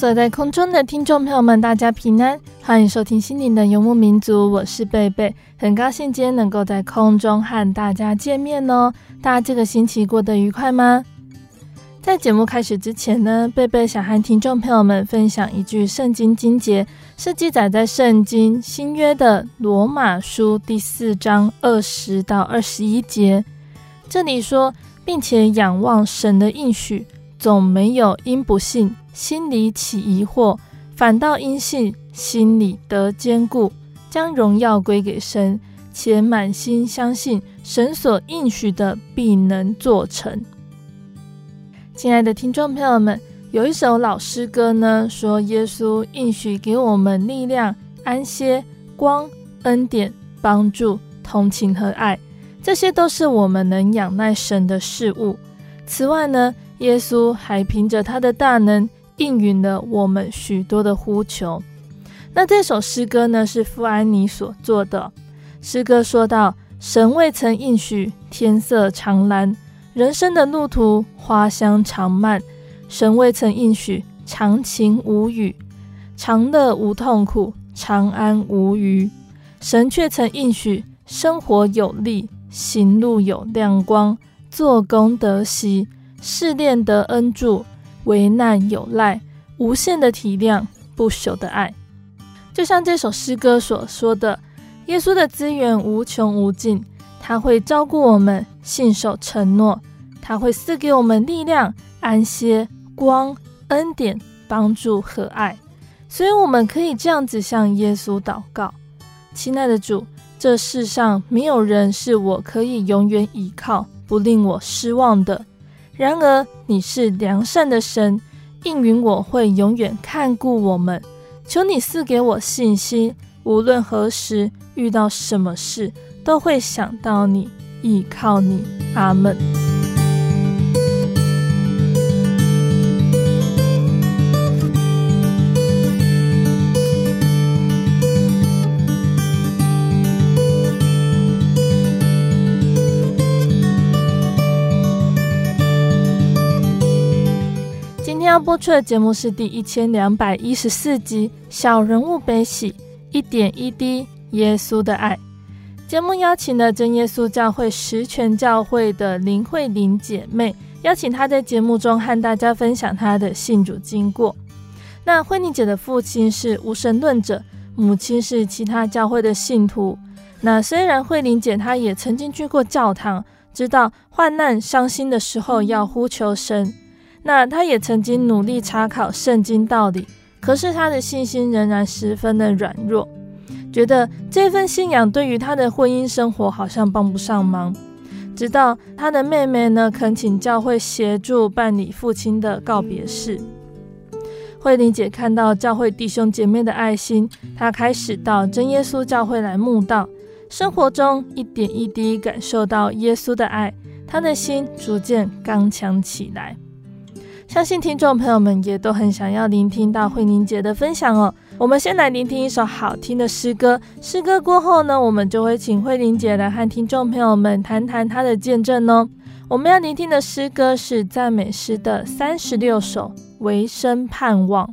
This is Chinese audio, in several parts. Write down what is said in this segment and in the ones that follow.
所在空中的听众朋友们，大家平安，欢迎收听心灵的游牧民族，我是贝贝，很高兴今天能够在空中和大家见面哦。大家这个星期过得愉快吗？在节目开始之前呢，贝贝想和听众朋友们分享一句圣经经节，是记载在圣经新约的罗马书第四章二十到二十一节。这里说，并且仰望神的应许，总没有因不信。心里起疑惑，反倒因信，心里得坚固，将荣耀归给神，且满心相信神所应许的必能做成。亲爱的听众朋友们，有一首老诗歌呢，说耶稣应许给我们力量、安歇、光、恩典、帮助、同情和爱，这些都是我们能仰赖神的事物。此外呢，耶稣还凭着他的大能。应允了我们许多的呼求。那这首诗歌呢，是富安妮所作的。诗歌说道：“神未曾应许天色常蓝，人生的路途花香常漫。神未曾应许长晴无雨，长乐无痛苦，长安无虞。神却曾应许生活有力，行路有亮光，做工得喜，试炼得恩助。”危难有赖，无限的体谅，不朽的爱，就像这首诗歌所说的，耶稣的资源无穷无尽，他会照顾我们，信守承诺，他会赐给我们力量、安歇、光、恩典、帮助和爱，所以我们可以这样子向耶稣祷告：亲爱的主，这世上没有人是我可以永远依靠，不令我失望的。然而，你是良善的神，应允我会永远看顾我们。求你赐给我信心，无论何时遇到什么事，都会想到你，依靠你。阿门。要播出的节目是第一千两百一十四集《小人物悲喜》，一点一滴耶稣的爱。节目邀请了真耶稣教会十全教会的林慧玲姐妹，邀请她在节目中和大家分享她的信主经过。那慧玲姐的父亲是无神论者，母亲是其他教会的信徒。那虽然慧玲姐她也曾经去过教堂，知道患难伤心的时候要呼求神。那他也曾经努力查考圣经道理，可是他的信心仍然十分的软弱，觉得这份信仰对于他的婚姻生活好像帮不上忙。直到他的妹妹呢，恳请教会协助办理父亲的告别式。慧玲姐看到教会弟兄姐妹的爱心，她开始到真耶稣教会来慕道，生活中一点一滴感受到耶稣的爱，她的心逐渐刚强起来。相信听众朋友们也都很想要聆听到慧玲姐的分享哦。我们先来聆听一首好听的诗歌，诗歌过后呢，我们就会请慧玲姐来和听众朋友们谈谈她的见证哦。我们要聆听的诗歌是赞美诗的三十六首，《唯生盼望》。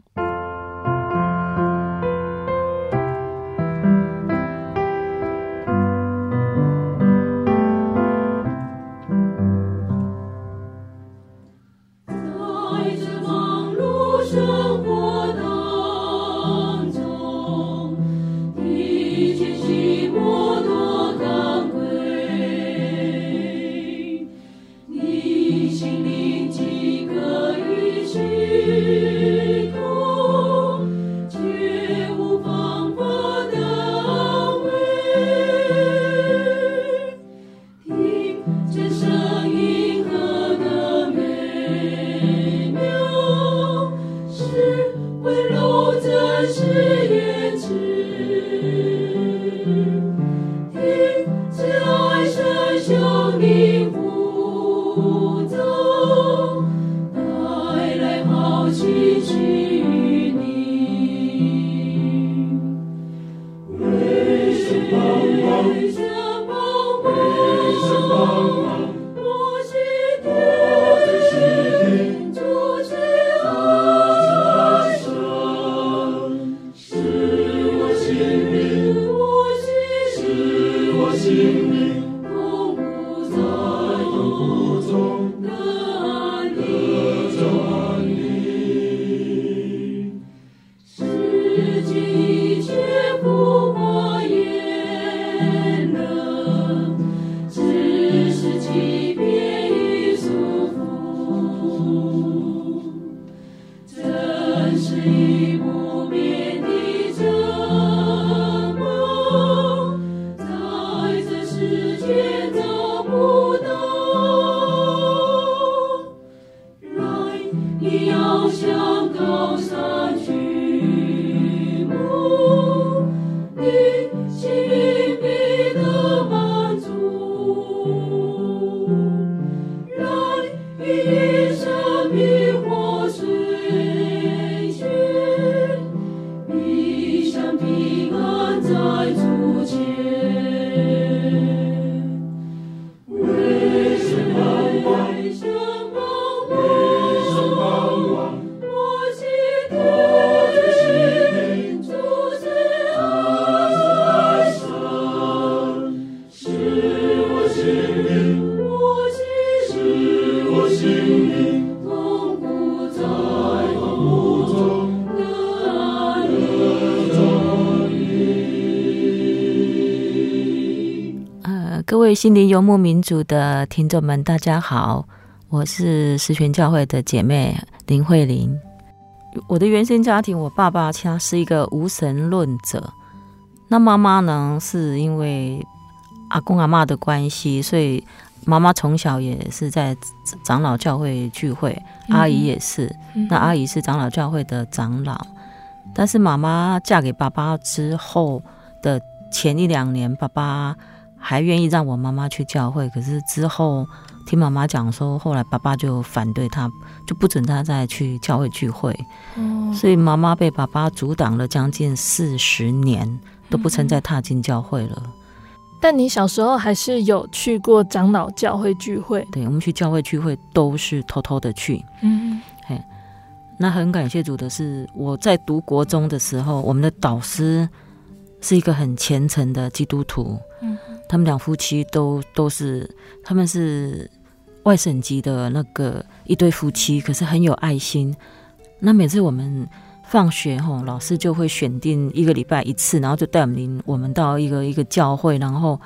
心灵游牧民族的听众们，大家好，我是十全教会的姐妹林慧玲。我的原生家庭，我爸爸他是一个无神论者，那妈妈呢，是因为阿公阿妈的关系，所以妈妈从小也是在长老教会聚会，阿姨也是，那阿姨是长老教会的长老，但是妈妈嫁给爸爸之后的前一两年，爸爸。还愿意让我妈妈去教会，可是之后听妈妈讲说，后来爸爸就反对他，就不准他再去教会聚会。嗯，所以妈妈被爸爸阻挡了将近四十年，都不曾再踏进教会了。但你小时候还是有去过长老教会聚会？对，我们去教会聚会都是偷偷的去。嗯，嘿，那很感谢主的是，我在读国中的时候，我们的导师是一个很虔诚的基督徒。他们两夫妻都都是，他们是外省籍的那个一对夫妻，可是很有爱心。那每次我们放学后，老师就会选定一个礼拜一次，然后就带我们我们到一个一个教会，然后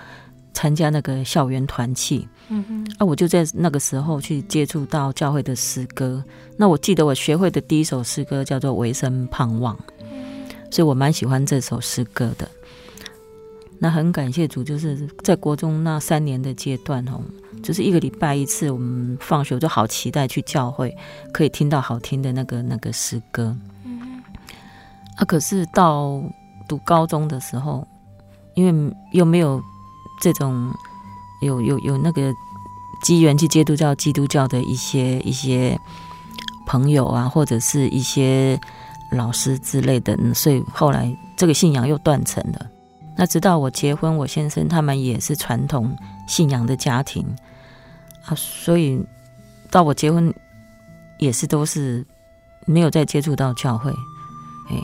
参加那个校园团契。嗯哼，啊，我就在那个时候去接触到教会的诗歌。那我记得我学会的第一首诗歌叫做《维生盼望》，所以我蛮喜欢这首诗歌的。那很感谢主，就是在国中那三年的阶段哦，就是一个礼拜一次，我们放学我就好期待去教会，可以听到好听的那个那个诗歌。嗯，啊，可是到读高中的时候，因为又没有这种有有有那个机缘去接触到基督教的一些一些朋友啊，或者是一些老师之类的，所以后来这个信仰又断层了。那直到我结婚，我先生他们也是传统信仰的家庭。啊，所以到我结婚也是都是没有再接触到教会。哎，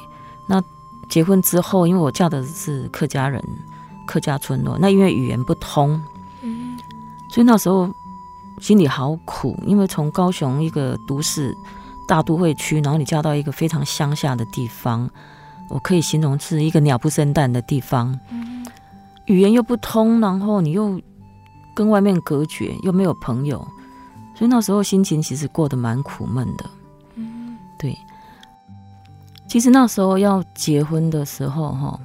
那结婚之后，因为我嫁的是客家人，客家村落，那因为语言不通，嗯，所以那时候心里好苦，因为从高雄一个都市大都会区，然后你嫁到一个非常乡下的地方，我可以形容是一个鸟不生蛋的地方，嗯，语言又不通，然后你又跟外面隔绝，又没有朋友，所以那时候心情其实过得蛮苦闷的，嗯，对。其实那时候要结婚的时候，哈。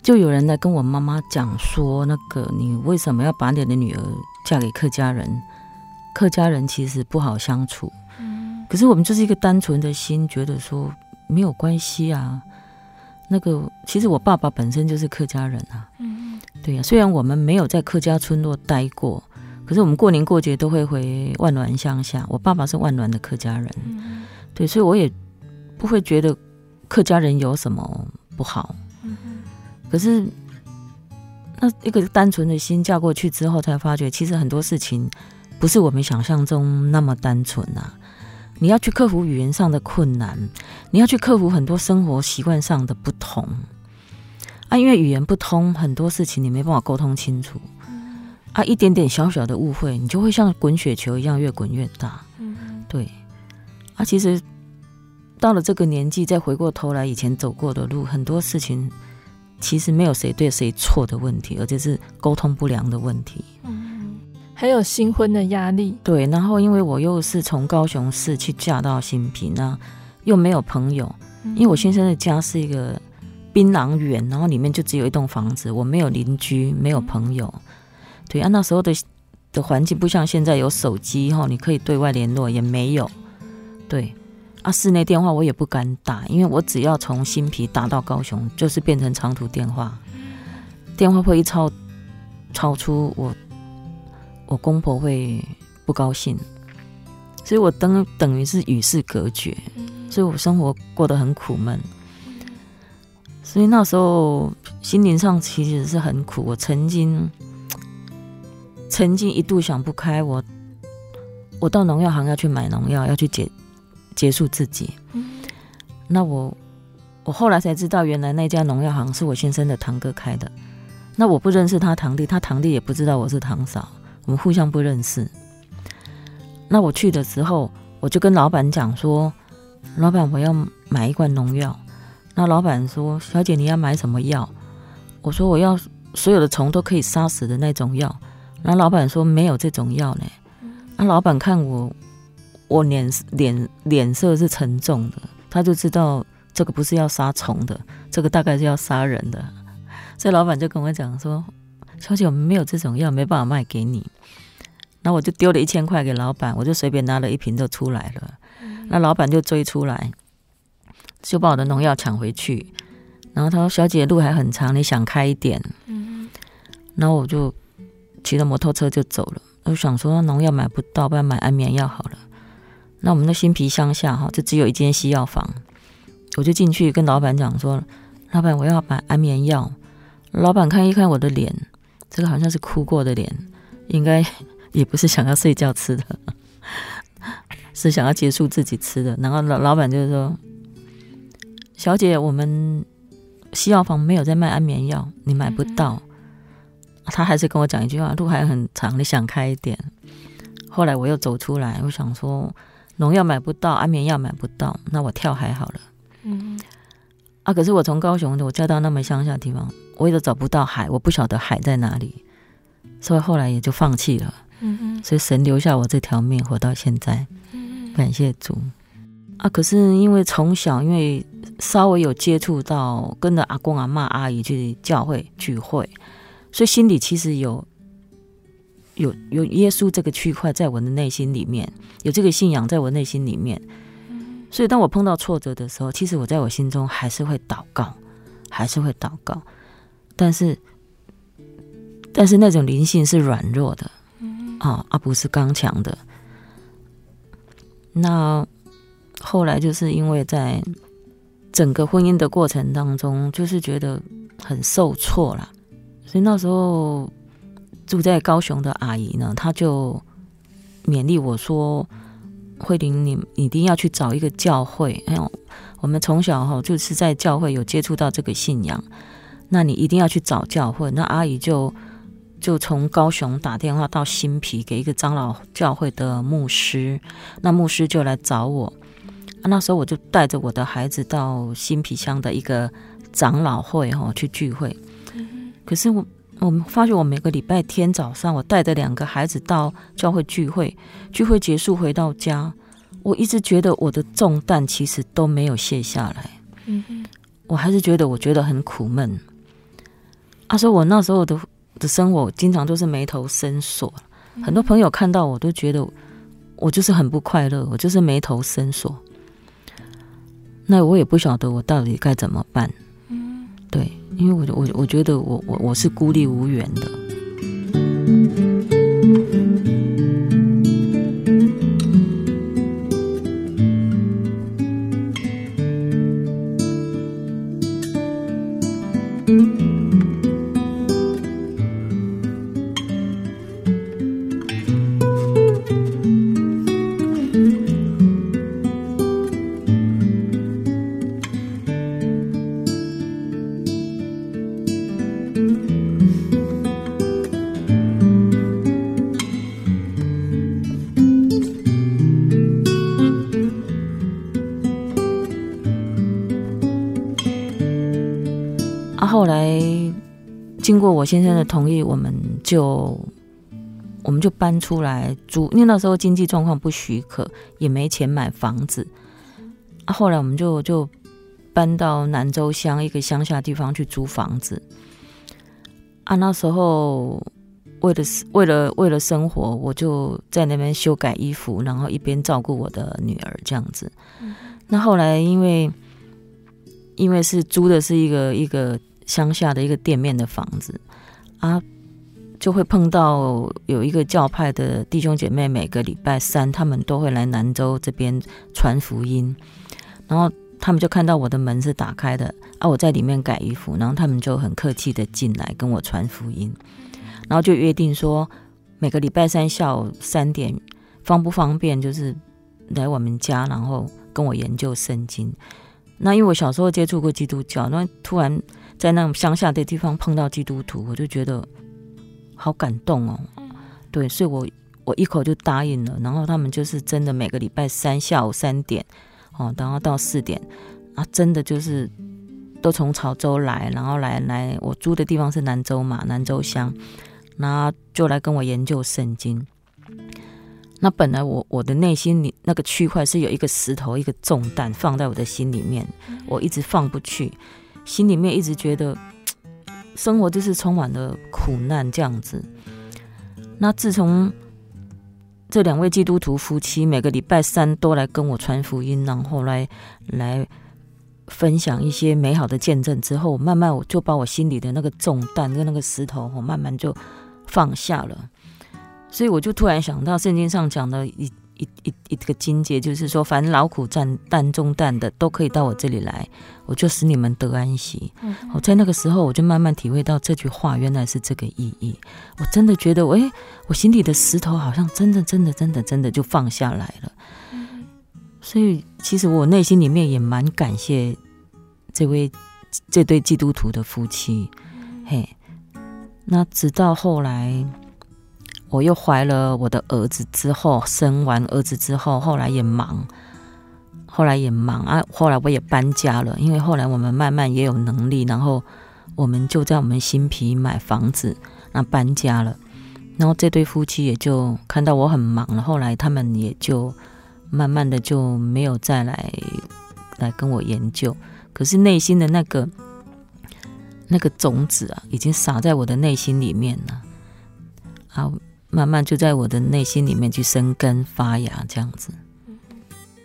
就有人来跟我妈妈讲说，那个你为什么要把你的女儿嫁给客家人？客家人其实不好相处。嗯，可是我们就是一个单纯的心，觉得说没有关系啊。那个其实我爸爸本身就是客家人啊。嗯，对呀，虽然我们没有在客家村落待过，可是我们过年过节都会回万峦乡下。我爸爸是万峦的客家人。嗯，对，所以我也不会觉得客家人有什么不好。可是，那一个单纯的心嫁过去之后，才发觉其实很多事情不是我们想象中那么单纯啊！你要去克服语言上的困难，你要去克服很多生活习惯上的不同啊！因为语言不通，很多事情你没办法沟通清楚啊！一点点小小的误会，你就会像滚雪球一样越滚越大。对啊，其实到了这个年纪，再回过头来以前走过的路，很多事情。其实没有谁对谁错的问题，而且是沟通不良的问题。嗯，还有新婚的压力。对，然后因为我又是从高雄市去嫁到新平，那又没有朋友。因为我先生的家是一个槟榔园，然后里面就只有一栋房子，我没有邻居，没有朋友。对啊，那时候的的环境不像现在有手机哈，你可以对外联络，也没有。对。啊，室内电话我也不敢打，因为我只要从新皮打到高雄，就是变成长途电话，电话会一超超出我，我公婆会不高兴，所以我等等于是与世隔绝，所以我生活过得很苦闷，所以那时候心灵上其实是很苦。我曾经曾经一度想不开，我我到农药行要去买农药，要去结。结束自己。那我我后来才知道，原来那家农药行是我先生的堂哥开的。那我不认识他堂弟，他堂弟也不知道我是堂嫂，我们互相不认识。那我去的时候，我就跟老板讲说：“老板，我要买一罐农药。”那老板说：“小姐，你要买什么药？”我说：“我要所有的虫都可以杀死的那种药。”那老板说：“没有这种药呢。”那老板看我。我脸脸脸色是沉重的，他就知道这个不是要杀虫的，这个大概是要杀人的，所以老板就跟我讲说：“小姐，我们没有这种药，没办法卖给你。”那我就丢了一千块给老板，我就随便拿了一瓶就出来了。那老板就追出来，就把我的农药抢回去。然后他说：“小姐，路还很长，你想开一点。”然后我就骑着摩托车就走了。我想说农药买不到，不然买安眠药好了。那我们的新皮乡下哈，就只有一间西药房，我就进去跟老板讲说：“老板，我要买安眠药。”老板看一看我的脸，这个好像是哭过的脸，应该也不是想要睡觉吃的，是想要结束自己吃的。然后老老板就说：“小姐，我们西药房没有在卖安眠药，你买不到。”他还是跟我讲一句话：“路还很长，你想开一点。”后来我又走出来，我想说。农药买不到，安眠药买不到，那我跳海好了。嗯，啊，可是我从高雄的，我嫁到那么乡下的地方，我也都找不到海，我不晓得海在哪里，所以后来也就放弃了。嗯嗯，所以神留下我这条命，活到现在。嗯，感谢主。啊，可是因为从小因为稍微有接触到，跟着阿公阿妈阿姨去教会聚会，所以心里其实有。有有耶稣这个区块在我的内心里面，有这个信仰在我内心里面，所以当我碰到挫折的时候，其实我在我心中还是会祷告，还是会祷告，但是但是那种灵性是软弱的，啊，而不是刚强的。那后来就是因为在整个婚姻的过程当中，就是觉得很受挫了，所以那时候。住在高雄的阿姨呢，她就勉励我说：“慧玲，你你一定要去找一个教会。哎呦，我们从小哈就是在教会有接触到这个信仰，那你一定要去找教会。”那阿姨就就从高雄打电话到新皮给一个长老教会的牧师，那牧师就来找我。那时候我就带着我的孩子到新皮乡的一个长老会哈去聚会，可是我我们发觉我每个礼拜天早上，我带着两个孩子到教会聚会，聚会结束回到家，我一直觉得我的重担其实都没有卸下来，嗯我还是觉得我觉得很苦闷。他说我那时候的的生活经常都是眉头深锁，很多朋友看到我都觉得我就是很不快乐，我就是眉头深锁。那我也不晓得我到底该怎么办，嗯，对，因为我我我觉得我我我是孤立无援的。经过我先生的同意，我们就我们就搬出来租，因为那时候经济状况不许可，也没钱买房子。啊，后来我们就就搬到南州乡一个乡下地方去租房子。啊，那时候为了为了为了生活，我就在那边修改衣服，然后一边照顾我的女儿这样子。那后来因为因为是租的是一个一个。乡下的一个店面的房子啊，就会碰到有一个教派的弟兄姐妹，每个礼拜三他们都会来南州这边传福音，然后他们就看到我的门是打开的啊，我在里面改衣服，然后他们就很客气的进来跟我传福音，然后就约定说每个礼拜三下午三点方不方便，就是来我们家，然后跟我研究圣经。那因为我小时候接触过基督教，那突然。在那种乡下的地方碰到基督徒，我就觉得好感动哦。对，所以我我一口就答应了。然后他们就是真的每个礼拜三下午三点哦，然后到四点啊，真的就是都从潮州来，然后来来我住的地方是南州嘛，南州乡，然后就来跟我研究圣经。那本来我我的内心里那个区块是有一个石头，一个重担放在我的心里面，我一直放不去。心里面一直觉得生活就是充满了苦难这样子。那自从这两位基督徒夫妻每个礼拜三都来跟我传福音，然后来来分享一些美好的见证之后，慢慢我就把我心里的那个重担跟那个石头，我慢慢就放下了。所以我就突然想到圣经上讲的一。一一一个经节，就是说，凡劳苦战担重担的，都可以到我这里来，我就使你们得安息。我、嗯哦、在那个时候，我就慢慢体会到这句话原来是这个意义。我真的觉得，哎、欸，我心里的石头好像真的、真的、真的、真的就放下来了。嗯、所以，其实我内心里面也蛮感谢这位这对基督徒的夫妻。嗯、嘿，那直到后来。我又怀了我的儿子之后，生完儿子之后，后来也忙，后来也忙啊。后来我也搬家了，因为后来我们慢慢也有能力，然后我们就在我们新皮买房子，那搬家了。然后这对夫妻也就看到我很忙了，后来他们也就慢慢的就没有再来来跟我研究。可是内心的那个那个种子啊，已经撒在我的内心里面了，啊。慢慢就在我的内心里面去生根发芽，这样子。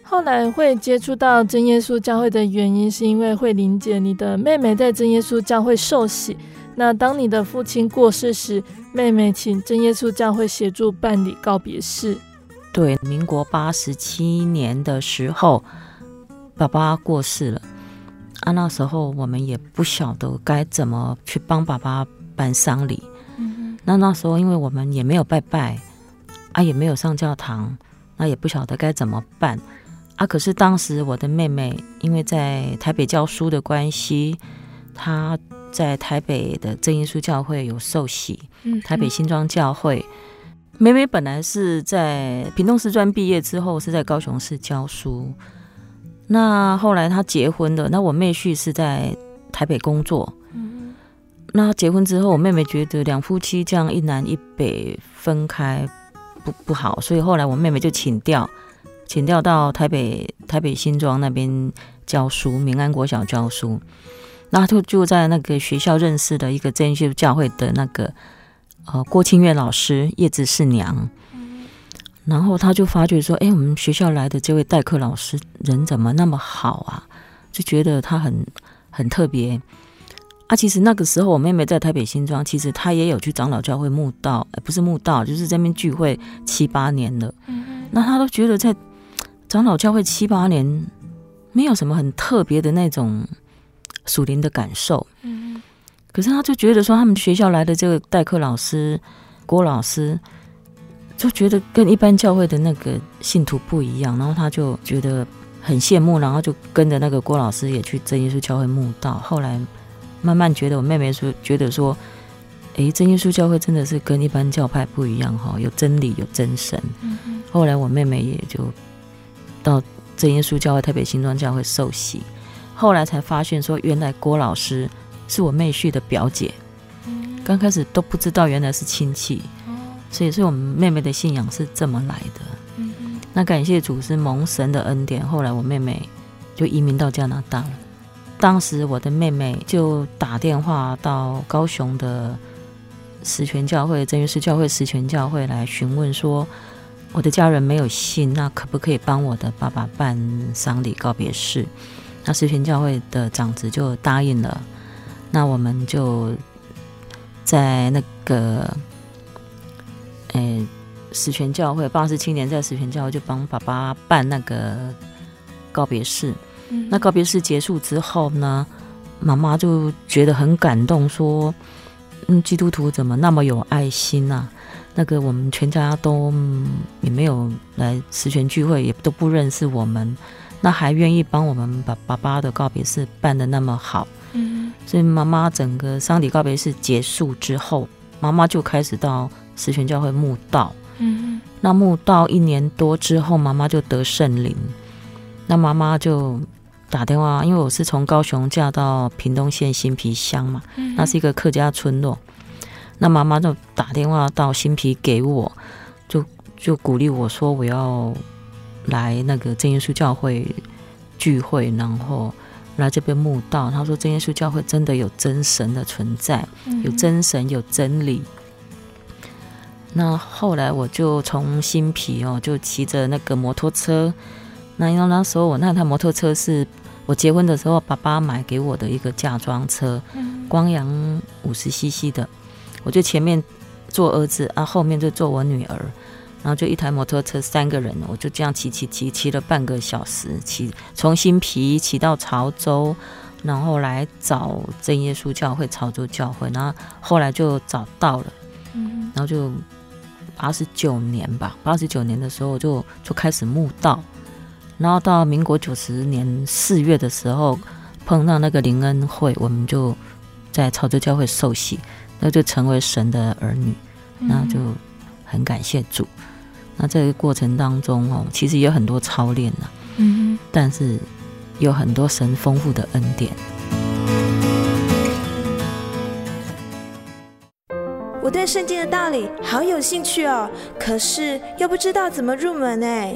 后来会接触到真耶稣教会的原因，是因为慧玲姐你的妹妹在真耶稣教会受洗。那当你的父亲过世时，妹妹请真耶稣教会协助办理告别式。对，民国八十七年的时候，爸爸过世了。啊，那时候我们也不晓得该怎么去帮爸爸办丧礼。那那时候，因为我们也没有拜拜，啊，也没有上教堂，那也不晓得该怎么办啊。可是当时我的妹妹因为在台北教书的关系，她在台北的正耶稣教会有受洗，台北新庄教会。妹妹本来是在屏东师专毕业之后是在高雄市教书，那后来她结婚了，那我妹婿是在台北工作。那结婚之后，我妹妹觉得两夫妻这样一南一北分开不不好，所以后来我妹妹就请调，请调到台北台北新庄那边教书，民安国小教书。那就就在那个学校认识的一个真耶稣教会的那个呃郭清月老师叶子是娘，然后他就发觉说，哎，我们学校来的这位代课老师人怎么那么好啊？就觉得他很很特别。啊，其实那个时候我妹妹在台北新庄，其实她也有去长老教会慕道，不是慕道，就是在那边聚会七八年了。嗯，那她都觉得在长老教会七八年，没有什么很特别的那种属灵的感受。嗯，可是她就觉得说，他们学校来的这个代课老师郭老师，就觉得跟一般教会的那个信徒不一样，然后她就觉得很羡慕，然后就跟着那个郭老师也去真耶稣教会慕道，后来。慢慢觉得我妹妹说，觉得说，哎，真耶稣教会真的是跟一般教派不一样哈，有真理，有真神。后来我妹妹也就到真耶稣教会特别新庄教会受洗，后来才发现说，原来郭老师是我妹婿的表姐。嗯。刚开始都不知道原来是亲戚。哦。所以，所以我们妹妹的信仰是这么来的。那感谢主是蒙神的恩典，后来我妹妹就移民到加拿大了。当时我的妹妹就打电话到高雄的十全教会、真耶稣教会、十全教会来询问说，我的家人没有信，那可不可以帮我的爸爸办丧礼告别式？那十全教会的长子就答应了。那我们就在那个，诶，十全教会八十七年在十全教会就帮爸爸办那个告别式。那告别式结束之后呢，妈妈就觉得很感动，说：“嗯，基督徒怎么那么有爱心啊？那个我们全家都也没有来十全聚会，也都不认识我们，那还愿意帮我们把爸爸的告别式办的那么好。”嗯，所以妈妈整个丧礼告别式结束之后，妈妈就开始到十全教会墓道。嗯，那墓道一年多之后，妈妈就得圣灵，那妈妈就。打电话，因为我是从高雄嫁到屏东县新皮乡嘛，那是一个客家村落。那妈妈就打电话到新皮给我，就就鼓励我说我要来那个真耶稣教会聚会，然后来这边慕道。他说真耶稣教会真的有真神的存在，有真神有真理。那后来我就从新皮哦，就骑着那个摩托车。那因为那时候我那台摩托车是。我结婚的时候，爸爸买给我的一个嫁妆车，光阳五十 CC 的，我就前面坐儿子啊，后面就坐我女儿，然后就一台摩托车三个人，我就这样骑骑骑骑了半个小时，骑从新皮骑到潮州，然后来找真耶稣教会潮州教会，然后后来就找到了，然后就八十九年吧，八十九年的时候就就开始慕道。然后到民国九十年四月的时候，碰到那个灵恩会，我们就在潮州教会受洗，那就成为神的儿女，那就很感谢主。那这个过程当中哦，其实也有很多操练呢，嗯，但是有很多神丰富的恩典。我对圣经的道理好有兴趣哦，可是又不知道怎么入门哎。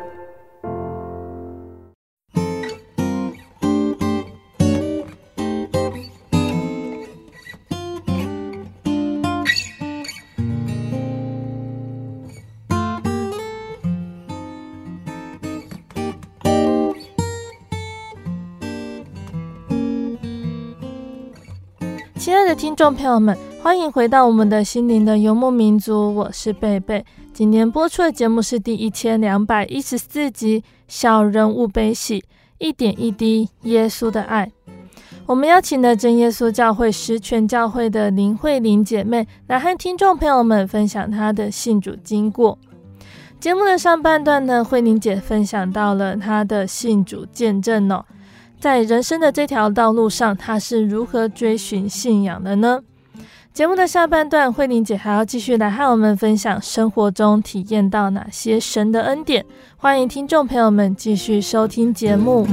亲爱的听众朋友们，欢迎回到我们的心灵的游牧民族，我是贝贝。今天播出的节目是第一千两百一十四集《小人物悲喜，一点一滴耶稣的爱》。我们邀请了真耶稣教会十全教会的林慧玲姐妹来和听众朋友们分享她的信主经过。节目的上半段呢，慧玲姐分享到了她的信主见证哦。在人生的这条道路上，他是如何追寻信仰的呢？节目的下半段，慧玲姐还要继续来和我们分享生活中体验到哪些神的恩典。欢迎听众朋友们继续收听节目。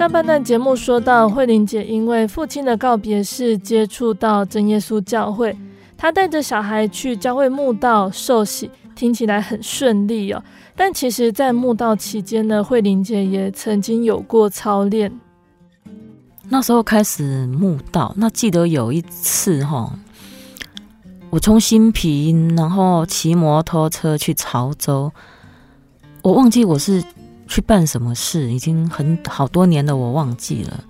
上半段节目说到，慧玲姐因为父亲的告别式接触到真耶稣教会，她带着小孩去教会慕道受洗，听起来很顺利哦。但其实，在慕道期间呢，慧玲姐也曾经有过操练。那时候开始慕道，那记得有一次哈，我从新平，然后骑摩托车去潮州，我忘记我是。去办什么事？已经很好多年了，我忘记了。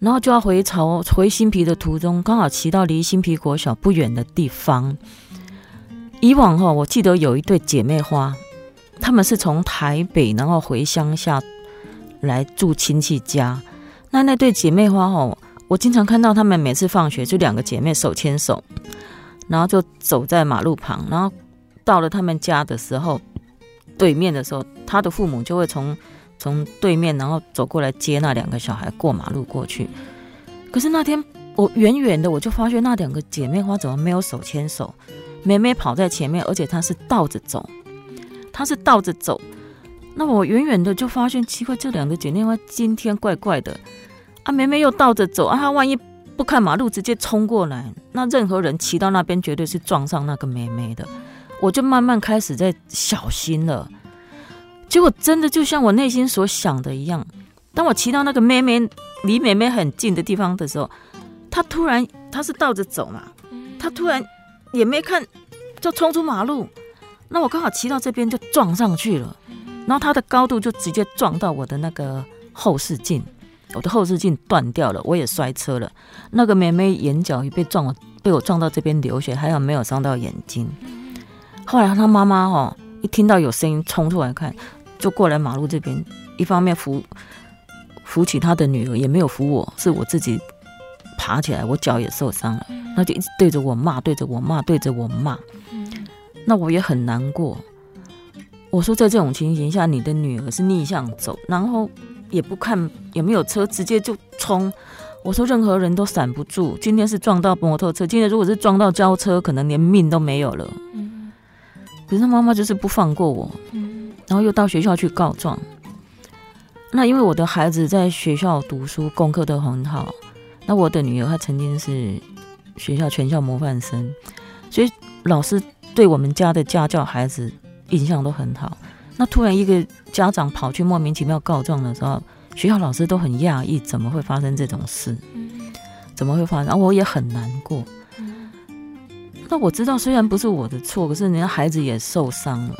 然后就要回潮回新皮的途中，刚好骑到离新皮国小不远的地方。以往哈，我记得有一对姐妹花，她们是从台北然后回乡下来住亲戚家。那那对姐妹花哈，我经常看到她们每次放学就两个姐妹手牵手，然后就走在马路旁，然后到了她们家的时候。对面的时候，他的父母就会从从对面，然后走过来接那两个小孩过马路过去。可是那天我远远的我就发现那两个姐妹花怎么没有手牵手？妹妹跑在前面，而且她是倒着走，她是倒着走。那我远远的就发现奇怪，这两个姐妹花今天怪怪的啊！妹妹又倒着走啊，她万一不看马路直接冲过来，那任何人骑到那边绝对是撞上那个妹妹的。我就慢慢开始在小心了，结果真的就像我内心所想的一样。当我骑到那个妹妹离妹妹很近的地方的时候，她突然她是倒着走嘛，她突然也没看就冲出马路，那我刚好骑到这边就撞上去了，然后她的高度就直接撞到我的那个后视镜，我的后视镜断掉了，我也摔车了。那个妹妹眼角也被撞了，被我撞到这边流血，还好没有伤到眼睛。后来他妈妈哦一听到有声音冲出来看，就过来马路这边，一方面扶扶起他的女儿，也没有扶我，是我自己爬起来，我脚也受伤了，那就一直对着我骂，对着我骂，对着我骂。那我也很难过。我说在这种情形下，你的女儿是逆向走，然后也不看有没有车，直接就冲。我说任何人都闪不住。今天是撞到摩托车，今天如果是撞到轿车，可能连命都没有了。可是妈妈就是不放过我，然后又到学校去告状。那因为我的孩子在学校读书，功课都很好。那我的女儿她曾经是学校全校模范生，所以老师对我们家的家教孩子印象都很好。那突然一个家长跑去莫名其妙告状的时候，学校老师都很讶异，怎么会发生这种事？怎么会发生？我也很难过。那我知道，虽然不是我的错，可是人家孩子也受伤了，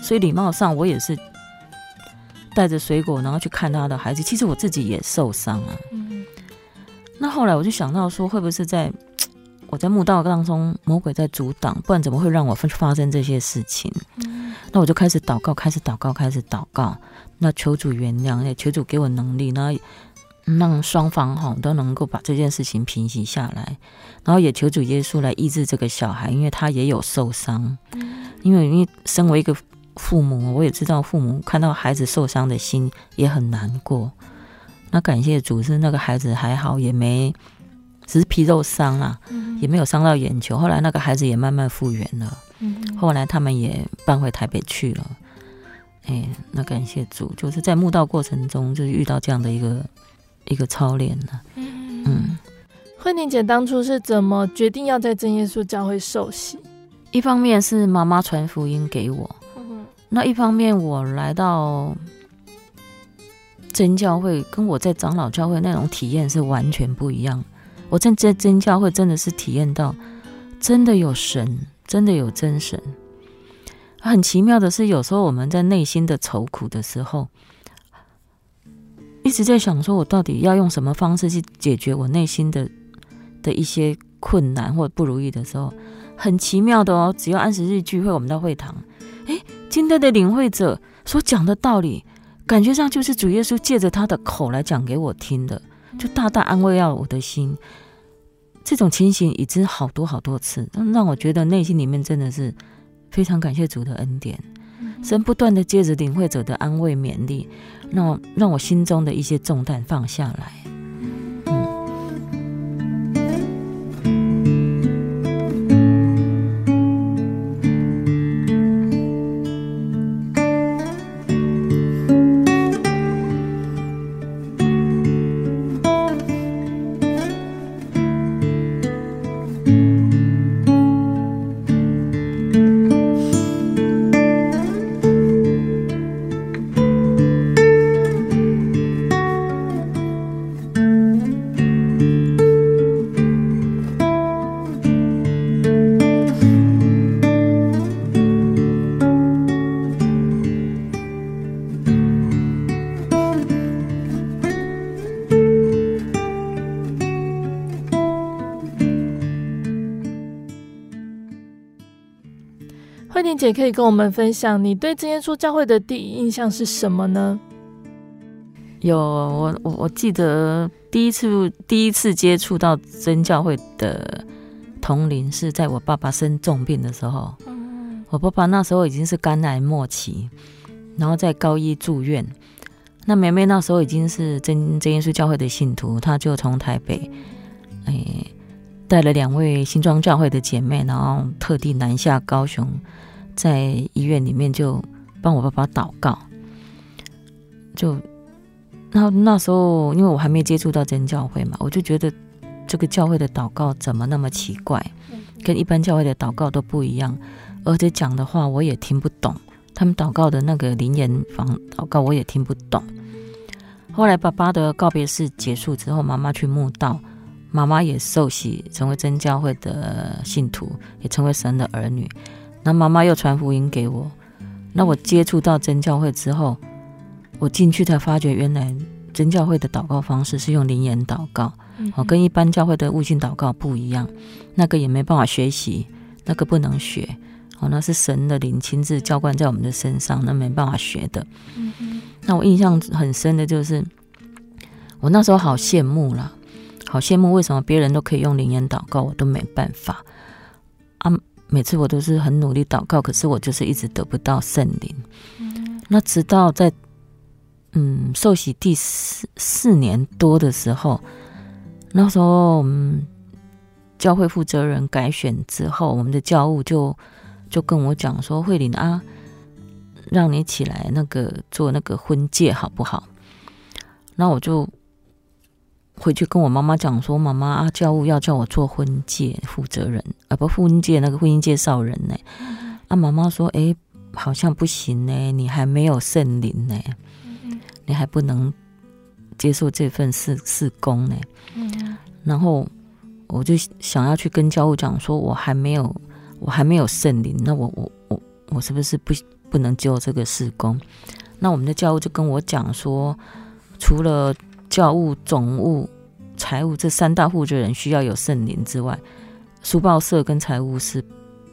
所以礼貌上我也是带着水果，然后去看他的孩子。其实我自己也受伤了。那后来我就想到说，会不会是在 我在墓道当中，魔鬼在阻挡，不然怎么会让我发生这些事情？那我就开始祷告，开始祷告，开始祷告。那求主原谅，也求主给我能力。那让双方哈都能够把这件事情平息下来，然后也求主耶稣来医治这个小孩，因为他也有受伤。因为因为身为一个父母，我也知道父母看到孩子受伤的心也很难过。那感谢主是那个孩子还好，也没只是皮肉伤啊，也没有伤到眼球。后来那个孩子也慢慢复原了。后来他们也搬回台北去了。哎，那感谢主，就是在墓道过程中，就是遇到这样的一个。一个操练呢，嗯，慧玲姐当初是怎么决定要在真耶稣教会受洗？一方面是妈妈传福音给我，那一方面我来到真教会，跟我在长老教会那种体验是完全不一样。我在这真教会真的是体验到，真的有神真的有真神。很奇妙的是，有时候我们在内心的愁苦的时候，一直在想说，我到底要用什么方式去解决我内心的的一些困难或不如意的时候，很奇妙的哦。只要按时日聚会，我们到会堂，诶，今天的领会者所讲的道理，感觉上就是主耶稣借着他的口来讲给我听的，就大大安慰了我的心。这种情形已经好多好多次，让我觉得内心里面真的是非常感谢主的恩典。神不断的借着领会者的安慰勉励，让让我心中的一些重担放下来。也可以跟我们分享你对真耶稣教会的第一印象是什么呢？有我我我记得第一次第一次接触到真教会的同龄是在我爸爸生重病的时候。我爸爸那时候已经是肝癌末期，然后在高一住院。那梅梅那时候已经是真真耶稣教会的信徒，她就从台北哎带了两位新庄教会的姐妹，然后特地南下高雄。在医院里面就帮我爸爸祷告，就那那时候，因为我还没接触到真教会嘛，我就觉得这个教会的祷告怎么那么奇怪，跟一般教会的祷告都不一样，而且讲的话我也听不懂，他们祷告的那个灵言房祷告我也听不懂。后来爸爸的告别式结束之后，妈妈去墓道，妈妈也受洗成为真教会的信徒，也成为神的儿女。那妈妈又传福音给我，那我接触到真教会之后，我进去才发觉，原来真教会的祷告方式是用灵言祷告，哦，跟一般教会的悟性祷告不一样，那个也没办法学习，那个不能学，哦，那是神的灵亲自浇灌在我们的身上，那没办法学的。那我印象很深的就是，我那时候好羡慕啦，好羡慕为什么别人都可以用灵言祷告，我都没办法啊。每次我都是很努力祷告，可是我就是一直得不到圣灵。嗯、那直到在嗯受洗第四四年多的时候，那时候我们教会负责人改选之后，我们的教务就就跟我讲说：“慧玲啊，让你起来那个做那个婚戒好不好？”那我就。回去跟我妈妈讲说，妈妈啊，教务要叫我做婚介负责人，啊不，婚介那个婚姻介绍人呢。啊，妈妈说，哎，好像不行呢，你还没有圣灵呢，你还不能接受这份事事工呢。然后我就想要去跟教务讲说，我还没有，我还没有圣灵，那我我我我是不是不不能做这个事工？那我们的教务就跟我讲说，除了教务、总务、财务这三大负责人需要有圣灵之外，书报社跟财务是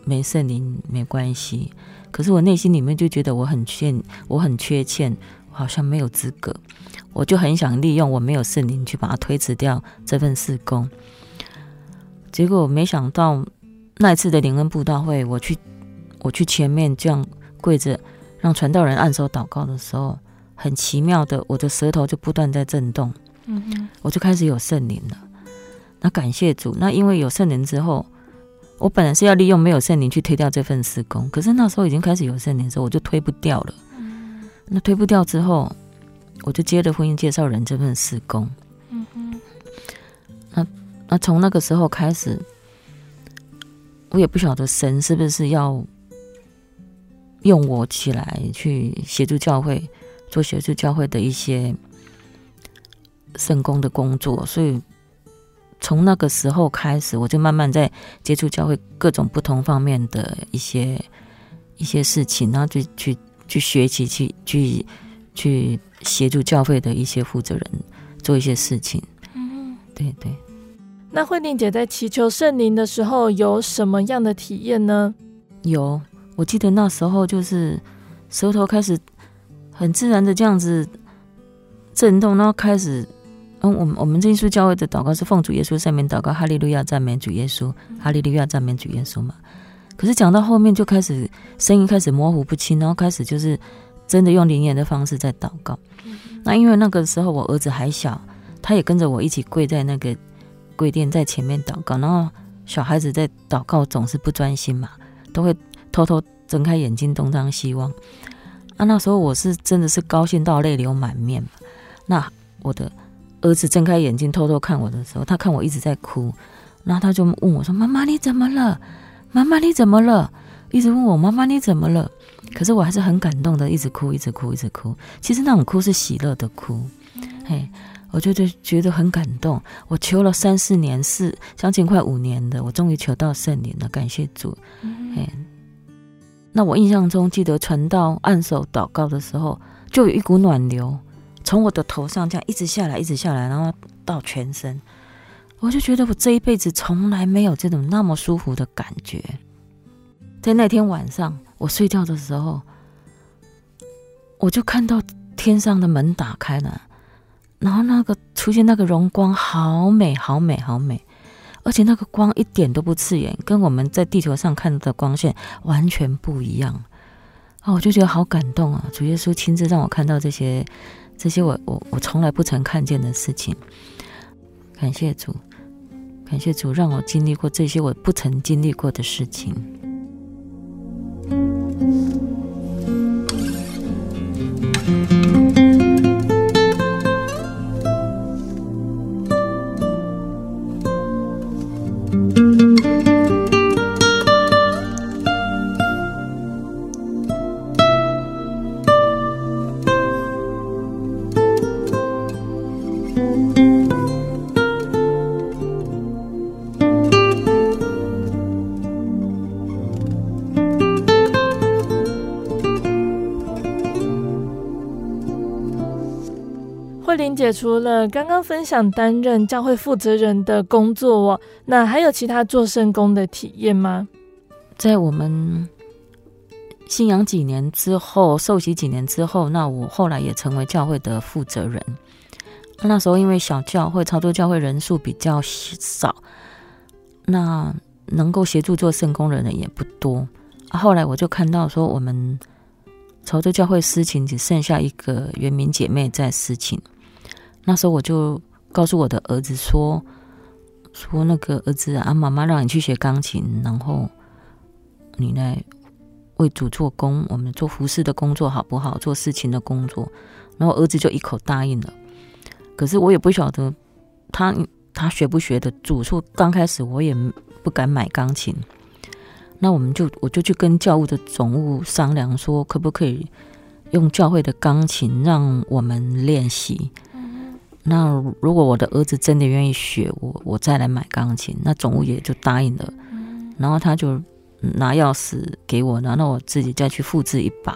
没圣灵没关系。可是我内心里面就觉得我很欠，我很缺欠，我好像没有资格。我就很想利用我没有圣灵去把它推辞掉这份事工。结果没想到那一次的灵恩布道会，我去我去前面这样跪着，让传道人按手祷告的时候。很奇妙的，我的舌头就不断在震动，嗯哼，我就开始有圣灵了。那感谢主，那因为有圣灵之后，我本来是要利用没有圣灵去推掉这份施工，可是那时候已经开始有圣灵的时候，我就推不掉了。嗯，那推不掉之后，我就接了婚姻介绍人这份施工。嗯哼，那那从那个时候开始，我也不晓得神是不是要用我起来去协助教会。做协助教会的一些圣工的工作，所以从那个时候开始，我就慢慢在接触教会各种不同方面的一些一些事情，然后去去去学习，去去去协助教会的一些负责人做一些事情。嗯，对对。那慧玲姐在祈求圣灵的时候有什么样的体验呢？有，我记得那时候就是舌头开始很自然的这样子震动，然后开始。嗯，我们我们这一书教会的祷告是奉主耶稣圣名祷告，哈利路亚赞美主耶稣，哈利路亚赞美主耶稣嘛。可是讲到后面就开始声音开始模糊不清，然后开始就是真的用灵言的方式在祷告。那因为那个时候我儿子还小，他也跟着我一起跪在那个跪垫在前面祷告。然后小孩子在祷告总是不专心嘛，都会偷偷睁开眼睛东张西望。啊，那时候我是真的是高兴到泪流满面。那我的。儿子睁开眼睛偷偷看我的时候，他看我一直在哭，然后他就问我说：“妈妈你怎么了？妈妈你怎么了？”一直问我：“妈妈你怎么了？”可是我还是很感动的，一直哭，一直哭，一直哭。其实那种哭是喜乐的哭，嘿，我就觉得觉得很感动。我求了三四年，是将近快五年的，我终于求到圣灵了，感谢主。嘿，那我印象中记得传道按手祷告的时候，就有一股暖流。从我的头上这样一直下来，一直下来，然后到全身，我就觉得我这一辈子从来没有这种那么舒服的感觉。在那天晚上，我睡觉的时候，我就看到天上的门打开了，然后那个出现那个荣光，好美，好美，好美，而且那个光一点都不刺眼，跟我们在地球上看到的光线完全不一样。啊，我就觉得好感动啊！主耶稣亲自让我看到这些。这些我我我从来不曾看见的事情，感谢主，感谢主让我经历过这些我不曾经历过的事情。解除了刚刚分享担任教会负责人的工作哦，那还有其他做圣工的体验吗？在我们信仰几年之后，受洗几年之后，那我后来也成为教会的负责人。那时候因为小教会，操作教会人数比较少，那能够协助做圣工的人也不多。后来我就看到说，我们潮州教会私情只剩下一个原民姐妹在私情。那时候我就告诉我的儿子说：“说那个儿子啊，妈妈让你去学钢琴，然后你来为主做工，我们做服侍的工作好不好？做事情的工作。”然后儿子就一口答应了。可是我也不晓得他他学不学得住。说刚开始我也不敢买钢琴。那我们就我就去跟教务的总务商量，说可不可以用教会的钢琴让我们练习。那如果我的儿子真的愿意学，我我再来买钢琴。那总务也就答应了，然后他就拿钥匙给我，然后我自己再去复制一把。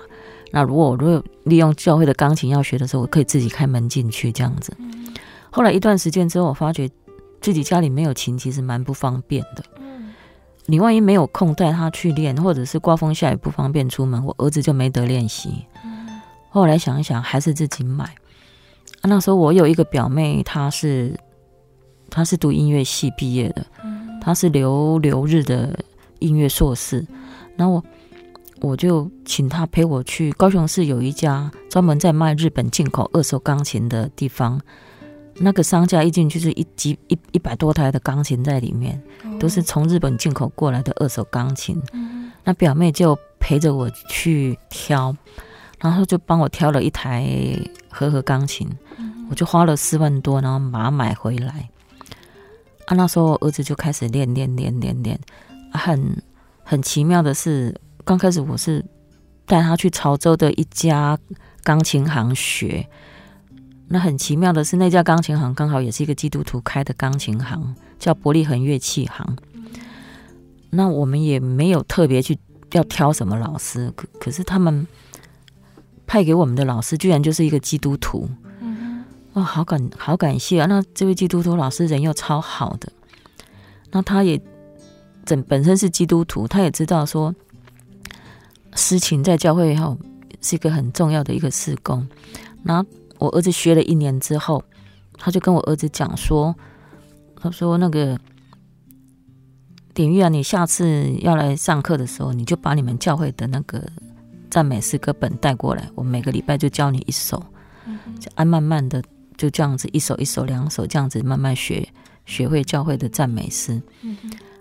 那如果我如果利用教会的钢琴要学的时候，我可以自己开门进去这样子。后来一段时间之后，我发觉自己家里没有琴，其实蛮不方便的。你万一没有空带他去练，或者是刮风下雨不方便出门，我儿子就没得练习。后来想一想，还是自己买。那时候我有一个表妹，她是她是读音乐系毕业的，她是留留日的音乐硕士。然后我我就请她陪我去高雄市有一家专门在卖日本进口二手钢琴的地方。那个商家一进去就是一几一一百多台的钢琴在里面，都是从日本进口过来的二手钢琴。那表妹就陪着我去挑，然后就帮我挑了一台和合钢琴。我就花了四万多，然后把它买回来。啊，那时候儿子就开始练练练练练。很很奇妙的是，刚开始我是带他去潮州的一家钢琴行学。那很奇妙的是，那家钢琴行刚好也是一个基督徒开的钢琴行，叫伯利恒乐器行。那我们也没有特别去要挑什么老师，可可是他们派给我们的老师居然就是一个基督徒。嗯，哇，好感好感谢啊！那这位基督徒老师人又超好的，那他也整本身是基督徒，他也知道说，诗情在教会后是一个很重要的一个事工。然后我儿子学了一年之后，他就跟我儿子讲说：“他说那个典玉啊，你下次要来上课的时候，你就把你们教会的那个赞美诗歌本带过来，我每个礼拜就教你一首，就按慢慢的就这样子一首一首两首这样子慢慢学，学会教会的赞美诗。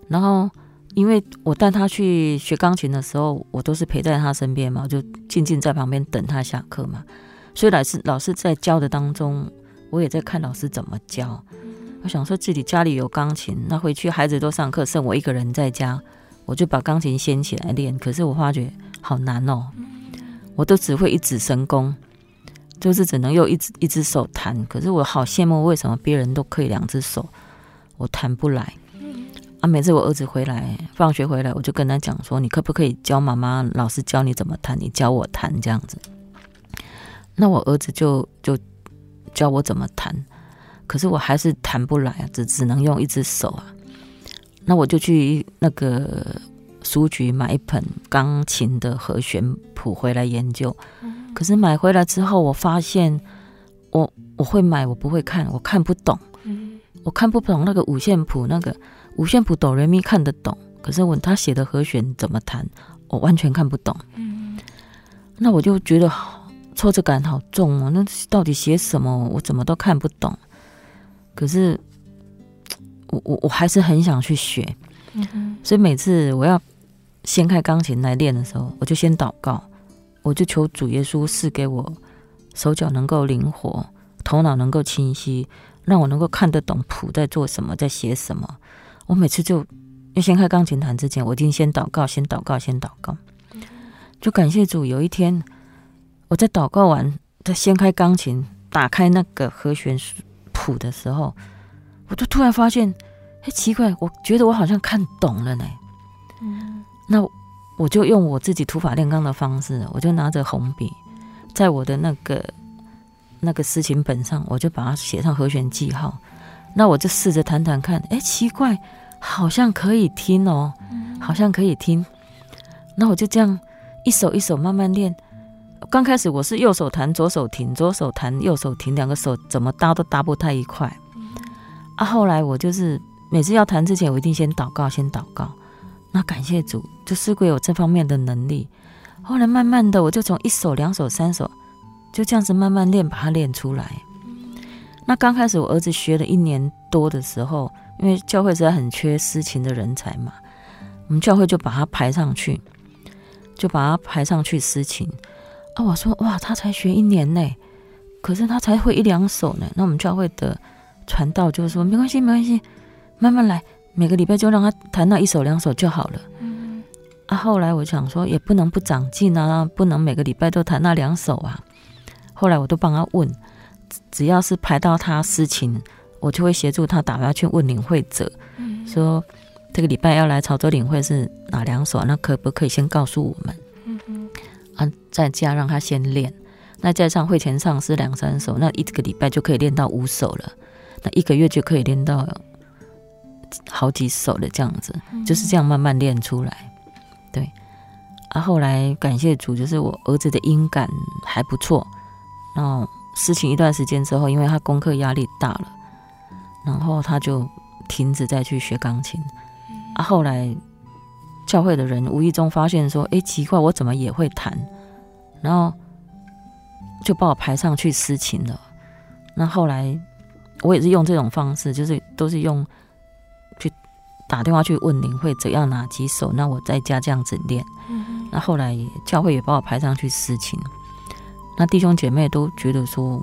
然后因为我带他去学钢琴的时候，我都是陪在他身边嘛，我就静静在旁边等他下课嘛。所以老师老师在教的当中。”我也在看老师怎么教，我想说自己家里有钢琴，那回去孩子都上课，剩我一个人在家，我就把钢琴掀起来练。可是我发觉好难哦，我都只会一指神功，就是只能用一只一只手弹。可是我好羡慕，为什么别人都可以两只手，我弹不来。啊，每次我儿子回来，放学回来，我就跟他讲说：“你可不可以教妈妈？老师教你怎么弹，你教我弹这样子。”那我儿子就就。教我怎么弹，可是我还是弹不来啊，只只能用一只手啊。那我就去那个书局买一本钢琴的和弦谱回来研究。可是买回来之后，我发现我我会买，我不会看，我看不懂。我看不懂那个五线谱，那个五线谱哆来咪看得懂，可是问他写的和弦怎么弹，我完全看不懂。那我就觉得。挫折感好重哦，那到底写什么？我怎么都看不懂。可是我我我还是很想去学，嗯。所以每次我要掀开钢琴来练的时候，我就先祷告，我就求主耶稣赐给我手脚能够灵活，头脑能够清晰，让我能够看得懂谱在做什么，在写什么。我每次就要掀开钢琴弹之前，我一定先祷告，先祷告，先祷告，就感谢主。有一天。我在祷告完，在掀开钢琴，打开那个和弦谱的时候，我就突然发现，哎，奇怪，我觉得我好像看懂了呢。嗯，那我就用我自己土法炼钢的方式，我就拿着红笔，在我的那个那个诗情本上，我就把它写上和弦记号。那我就试着弹弹看，哎，奇怪，好像可以听哦，好像可以听。那我就这样一首一首慢慢练。刚开始我是右手弹，左手停，左手弹，右手停，两个手怎么搭都搭不太一块。啊，后来我就是每次要弹之前，我一定先祷告，先祷告。那感谢主，就赐给我这方面的能力。后来慢慢的，我就从一手、两手、三手，就这样子慢慢练，把它练出来。那刚开始我儿子学了一年多的时候，因为教会实在很缺司琴的人才嘛，我们教会就把他排上去，就把他排上去司琴。啊，我说哇，他才学一年呢，可是他才会一两首呢。那我们教会的传道就是说，没关系，没关系，慢慢来，每个礼拜就让他弹那一首两首就好了。嗯，啊，后来我想说，也不能不长进啊，不能每个礼拜都弹那两首啊。后来我都帮他问，只要是排到他事情，我就会协助他打电话去问领会者，嗯，说这个礼拜要来潮州领会是哪两首，那可不可以先告诉我们？嗯啊，在家让他先练，那再上会前唱是两三首，那一个礼拜就可以练到五首了，那一个月就可以练到好几首的，这样子，就是这样慢慢练出来。对，啊，后来感谢主，就是我儿子的音感还不错。然后事情一段时间之后，因为他功课压力大了，然后他就停止再去学钢琴。啊，后来。教会的人无意中发现说：“哎，奇怪，我怎么也会弹？”然后就把我排上去司琴了。那后来我也是用这种方式，就是都是用去打电话去问您会怎样哪几首，那我在家这样子练。那后来教会也把我排上去司琴。那弟兄姐妹都觉得说，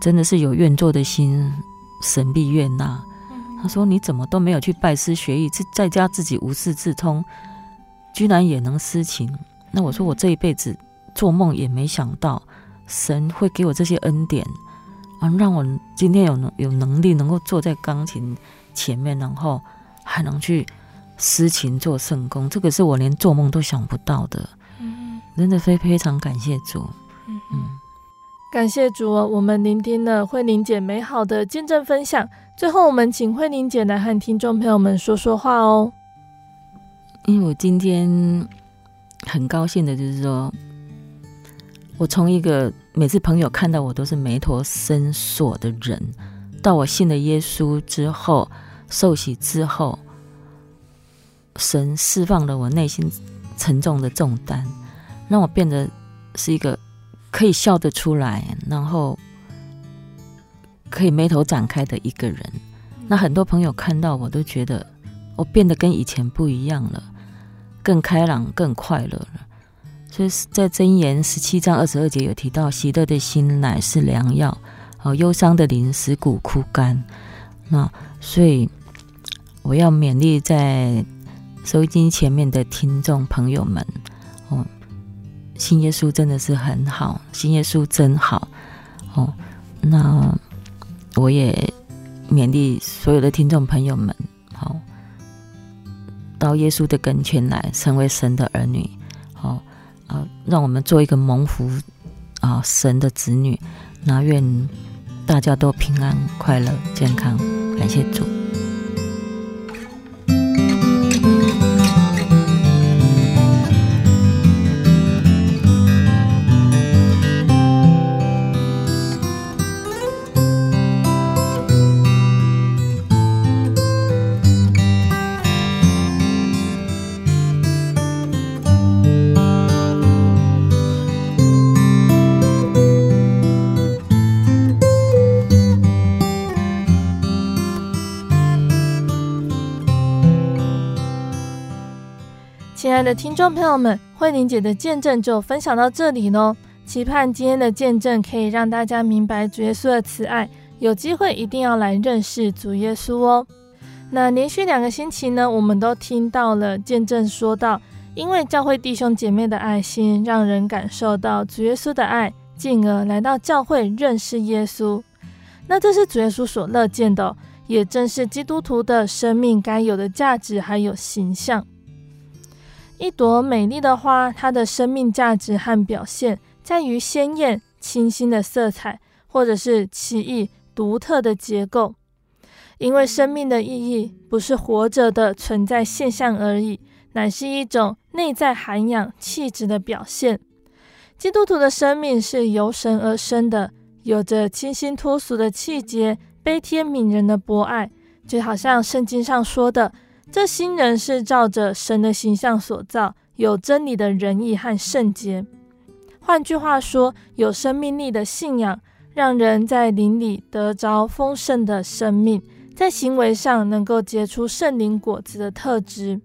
真的是有愿做的心，神必悦纳。他说：“你怎么都没有去拜师学艺，在在家自己无师自通，居然也能私情？那我说我这一辈子做梦也没想到，神会给我这些恩典啊，让我今天有能有能力能够坐在钢琴前面，然后还能去施勤做圣工，这个是我连做梦都想不到的。嗯，真的非非常感谢主。嗯嗯，感谢主哦，我们聆听了慧玲姐美好的见证分享。最后，我们请慧玲姐来和听众朋友们说说话哦。因为我今天很高兴的，就是说，我从一个每次朋友看到我都是眉头深锁的人，到我信了耶稣之后，受洗之后，神释放了我内心沉重的重担，让我变得是一个可以笑得出来，然后可以眉头展开的一个人。那很多朋友看到我都觉得我变得跟以前不一样了。更开朗、更快乐了。所以在箴言十七章二十二节有提到：“喜乐的心乃是良药，哦，忧伤的灵使骨枯干。”那所以我要勉励在收音机前面的听众朋友们，哦，信耶稣真的是很好，信耶稣真好。哦，那我也勉励所有的听众朋友们，好。到耶稣的跟前来，成为神的儿女，让我们做一个蒙福啊神的子女。那愿大家都平安、快乐、健康，感谢主。众朋友们，慧玲姐的见证就分享到这里喽。期盼今天的见证可以让大家明白主耶稣的慈爱，有机会一定要来认识主耶稣哦。那连续两个星期呢，我们都听到了见证，说到因为教会弟兄姐妹的爱心，让人感受到主耶稣的爱，进而来到教会认识耶稣。那这是主耶稣所乐见的，也正是基督徒的生命该有的价值还有形象。一朵美丽的花，它的生命价值和表现在于鲜艳、清新的色彩，或者是奇异、独特的结构。因为生命的意义不是活着的存在现象而已，乃是一种内在涵养、气质的表现。基督徒的生命是由神而生的，有着清新脱俗的气节，悲天悯人的博爱，就好像圣经上说的。这新人是照着神的形象所造，有真理的仁义和圣洁。换句话说，有生命力的信仰，让人在灵里得着丰盛的生命，在行为上能够结出圣灵果子的特质。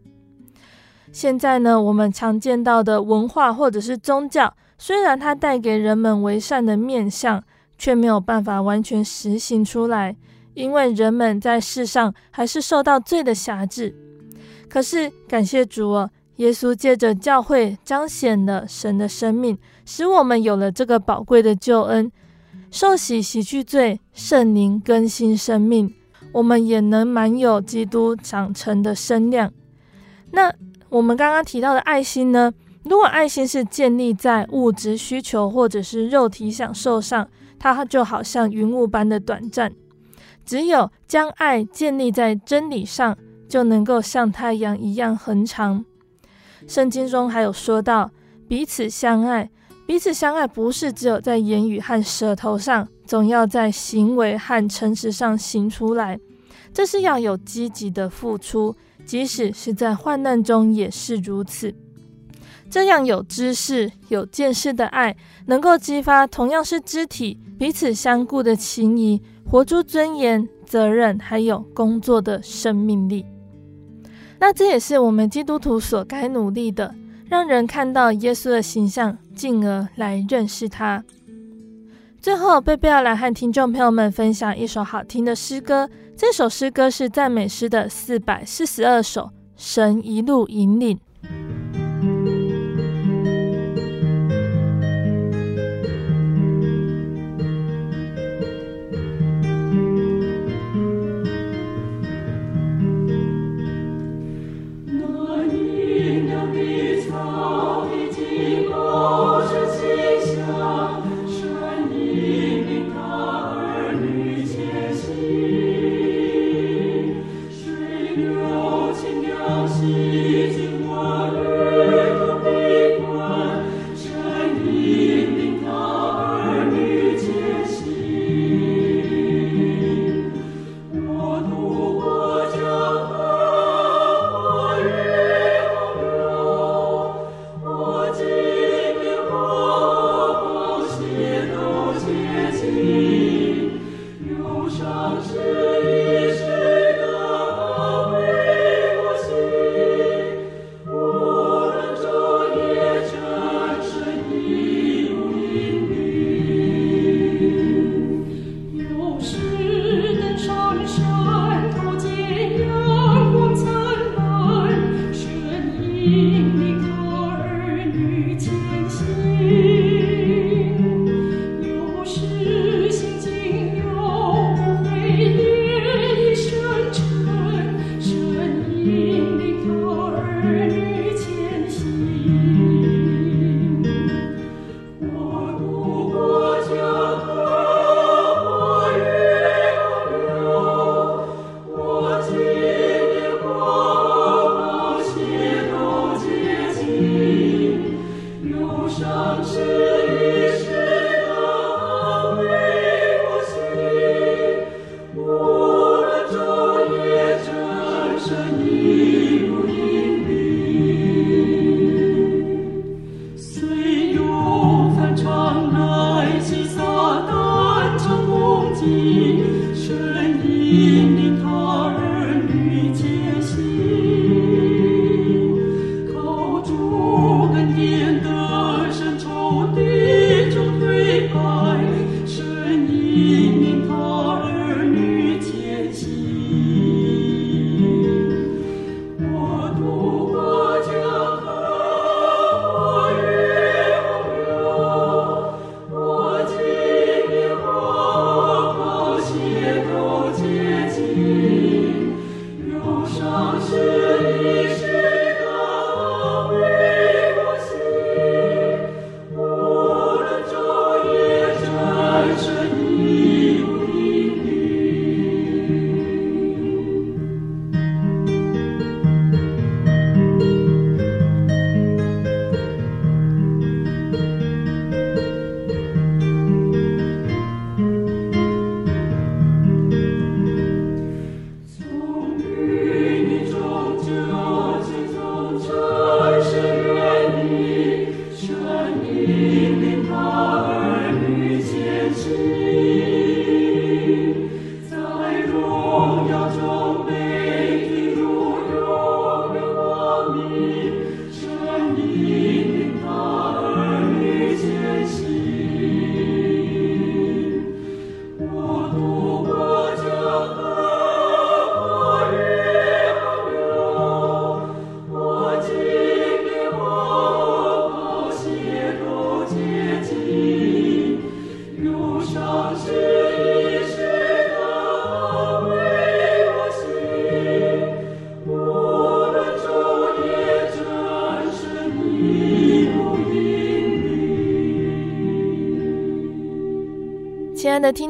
现在呢，我们常见到的文化或者是宗教，虽然它带给人们为善的面相，却没有办法完全实行出来。因为人们在世上还是受到罪的辖制，可是感谢主哦，耶稣借着教会彰显了神的生命，使我们有了这个宝贵的救恩，受洗洗去罪，圣灵更新生命，我们也能满有基督长成的身量。那我们刚刚提到的爱心呢？如果爱心是建立在物质需求或者是肉体享受上，它就好像云雾般的短暂。只有将爱建立在真理上，就能够像太阳一样恒长。圣经中还有说到，彼此相爱，彼此相爱不是只有在言语和舌头上，总要在行为和诚实上行出来。这是要有积极的付出，即使是在患难中也是如此。这样有知识、有见识的爱，能够激发同样是肢体、彼此相顾的情谊。活出尊严、责任，还有工作的生命力。那这也是我们基督徒所该努力的，让人看到耶稣的形象，进而来认识他。最后，贝贝要来和听众朋友们分享一首好听的诗歌。这首诗歌是赞美诗的四百四十二首，《神一路引领》。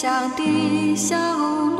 乡的小路，